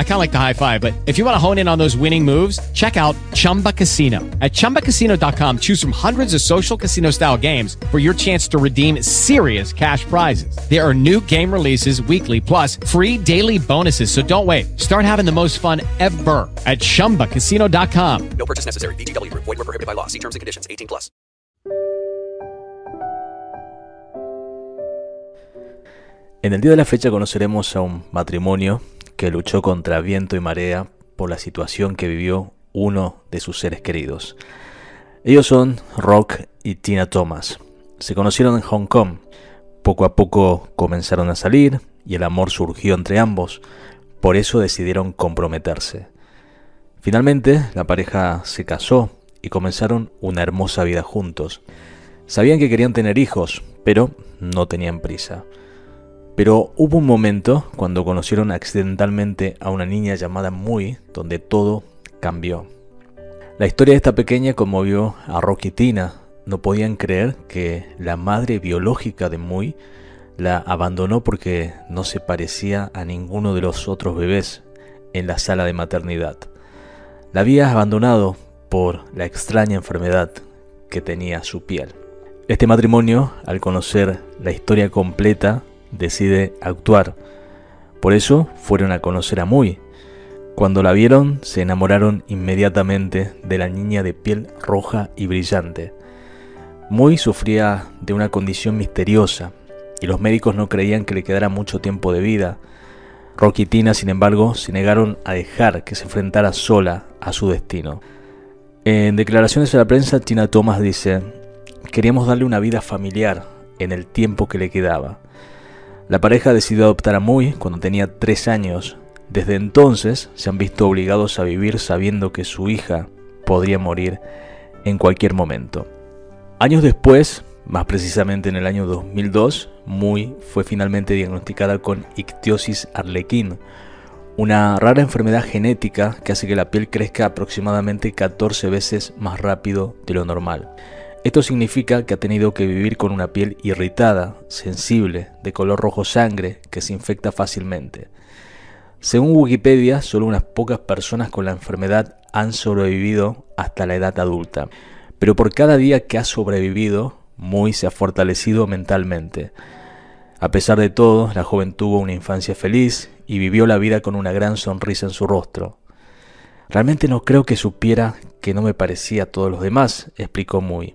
I kind of like the high five, but if you want to hone in on those winning moves, check out Chumba Casino. At ChumbaCasino.com, choose from hundreds of social casino style games for your chance to redeem serious cash prizes. There are new game releases weekly, plus free daily bonuses. So don't wait. Start having the most fun ever at ChumbaCasino.com. No purchase necessary. VGW. Void were prohibited by law. See terms and conditions. 18 plus. En el día de la fecha conoceremos a un matrimonio que luchó contra viento y marea por la situación que vivió uno de sus seres queridos. Ellos son Rock y Tina Thomas. Se conocieron en Hong Kong. Poco a poco comenzaron a salir y el amor surgió entre ambos. Por eso decidieron comprometerse. Finalmente, la pareja se casó y comenzaron una hermosa vida juntos. Sabían que querían tener hijos, pero no tenían prisa. Pero hubo un momento cuando conocieron accidentalmente a una niña llamada Muy, donde todo cambió. La historia de esta pequeña conmovió a Rocky y Tina. No podían creer que la madre biológica de Muy la abandonó porque no se parecía a ninguno de los otros bebés en la sala de maternidad. La había abandonado por la extraña enfermedad que tenía su piel. Este matrimonio, al conocer la historia completa, decide actuar. Por eso fueron a conocer a Muy. Cuando la vieron, se enamoraron inmediatamente de la niña de piel roja y brillante. Muy sufría de una condición misteriosa y los médicos no creían que le quedara mucho tiempo de vida. Rocky y Tina, sin embargo, se negaron a dejar que se enfrentara sola a su destino. En declaraciones a la prensa, Tina Thomas dice, queríamos darle una vida familiar en el tiempo que le quedaba. La pareja decidió adoptar a Muy cuando tenía tres años. Desde entonces se han visto obligados a vivir sabiendo que su hija podría morir en cualquier momento. Años después, más precisamente en el año 2002, Muy fue finalmente diagnosticada con ictiosis arlequín, una rara enfermedad genética que hace que la piel crezca aproximadamente 14 veces más rápido de lo normal. Esto significa que ha tenido que vivir con una piel irritada, sensible, de color rojo sangre, que se infecta fácilmente. Según Wikipedia, solo unas pocas personas con la enfermedad han sobrevivido hasta la edad adulta. Pero por cada día que ha sobrevivido, Muy se ha fortalecido mentalmente. A pesar de todo, la joven tuvo una infancia feliz y vivió la vida con una gran sonrisa en su rostro. Realmente no creo que supiera que no me parecía a todos los demás, explicó Muy.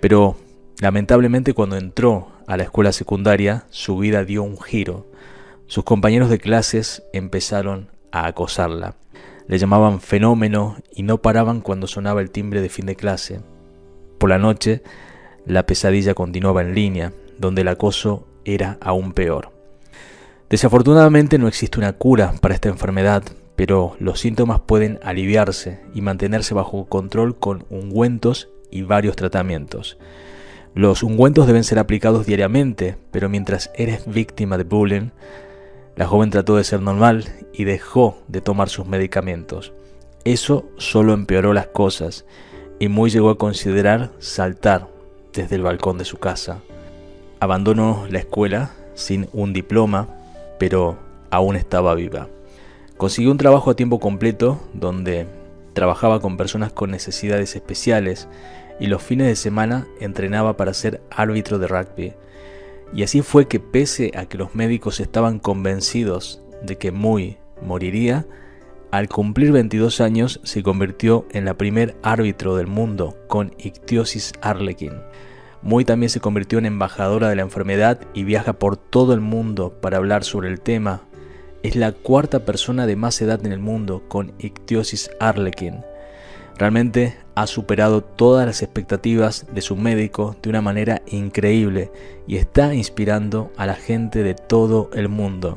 Pero lamentablemente cuando entró a la escuela secundaria, su vida dio un giro. Sus compañeros de clases empezaron a acosarla. Le llamaban fenómeno y no paraban cuando sonaba el timbre de fin de clase. Por la noche, la pesadilla continuaba en línea, donde el acoso era aún peor. Desafortunadamente no existe una cura para esta enfermedad, pero los síntomas pueden aliviarse y mantenerse bajo control con ungüentos y varios tratamientos. Los ungüentos deben ser aplicados diariamente, pero mientras eres víctima de bullying, la joven trató de ser normal y dejó de tomar sus medicamentos. Eso solo empeoró las cosas y Muy llegó a considerar saltar desde el balcón de su casa. Abandonó la escuela sin un diploma, pero aún estaba viva. Consiguió un trabajo a tiempo completo donde trabajaba con personas con necesidades especiales y los fines de semana entrenaba para ser árbitro de rugby. Y así fue que pese a que los médicos estaban convencidos de que Muy moriría, al cumplir 22 años se convirtió en la primer árbitro del mundo con ictiosis arlequín. Muy también se convirtió en embajadora de la enfermedad y viaja por todo el mundo para hablar sobre el tema es la cuarta persona de más edad en el mundo con ictiosis arlequín. Realmente ha superado todas las expectativas de su médico de una manera increíble y está inspirando a la gente de todo el mundo.